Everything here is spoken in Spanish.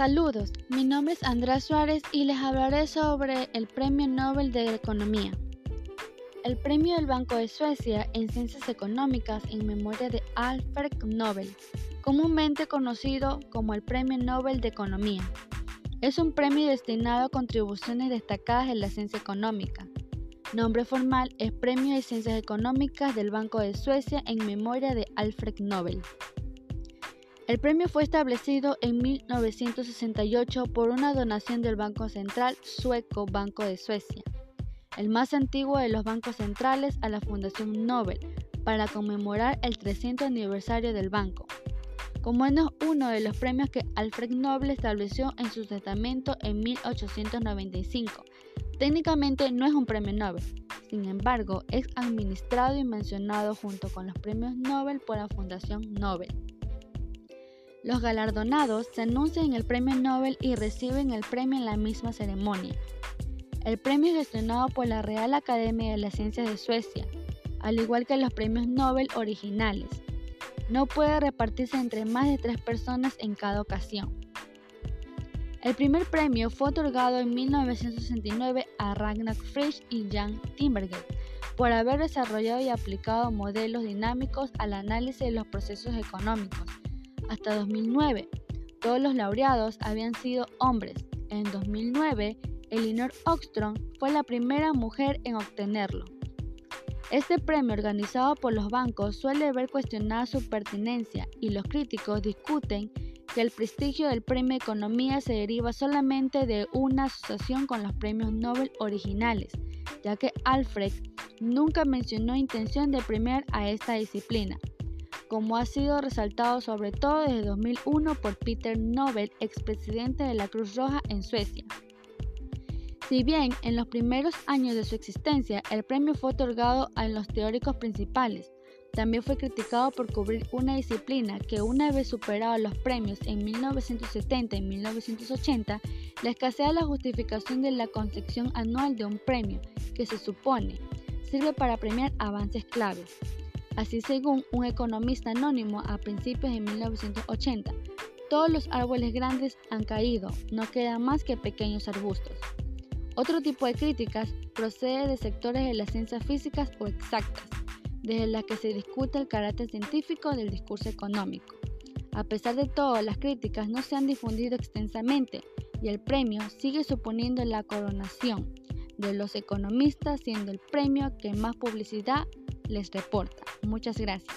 Saludos, mi nombre es Andrés Suárez y les hablaré sobre el Premio Nobel de Economía. El premio del Banco de Suecia en Ciencias Económicas en memoria de Alfred Nobel, comúnmente conocido como el Premio Nobel de Economía. Es un premio destinado a contribuciones destacadas en la ciencia económica. Nombre formal es Premio de Ciencias Económicas del Banco de Suecia en memoria de Alfred Nobel. El premio fue establecido en 1968 por una donación del Banco Central Sueco Banco de Suecia, el más antiguo de los bancos centrales a la Fundación Nobel, para conmemorar el 300 aniversario del banco como es uno de los premios que Alfred Nobel estableció en su testamento en 1895. Técnicamente no es un premio Nobel, sin embargo es administrado y mencionado junto con los premios Nobel por la Fundación Nobel. Los galardonados se anuncian en el premio Nobel y reciben el premio en la misma ceremonia. El premio es gestionado por la Real Academia de las Ciencias de Suecia, al igual que los premios Nobel originales no puede repartirse entre más de tres personas en cada ocasión. El primer premio fue otorgado en 1969 a Ragnar Frisch y Jan Timberger por haber desarrollado y aplicado modelos dinámicos al análisis de los procesos económicos. Hasta 2009, todos los laureados habían sido hombres. En 2009, Elinor Ostrom fue la primera mujer en obtenerlo. Este premio organizado por los bancos suele ver cuestionada su pertinencia y los críticos discuten que el prestigio del premio economía se deriva solamente de una asociación con los premios Nobel originales, ya que Alfred nunca mencionó intención de premiar a esta disciplina, como ha sido resaltado sobre todo desde 2001 por Peter Nobel, expresidente de la Cruz Roja en Suecia. Si bien en los primeros años de su existencia el premio fue otorgado a los teóricos principales, también fue criticado por cubrir una disciplina que una vez superado los premios en 1970 y 1980, le escasea la justificación de la concepción anual de un premio que se supone sirve para premiar avances claves. Así según un economista anónimo a principios de 1980, todos los árboles grandes han caído, no quedan más que pequeños arbustos. Otro tipo de críticas procede de sectores de las ciencias físicas o exactas, desde las que se discute el carácter científico del discurso económico. A pesar de todo, las críticas no se han difundido extensamente y el premio sigue suponiendo la coronación de los economistas siendo el premio que más publicidad les reporta. Muchas gracias.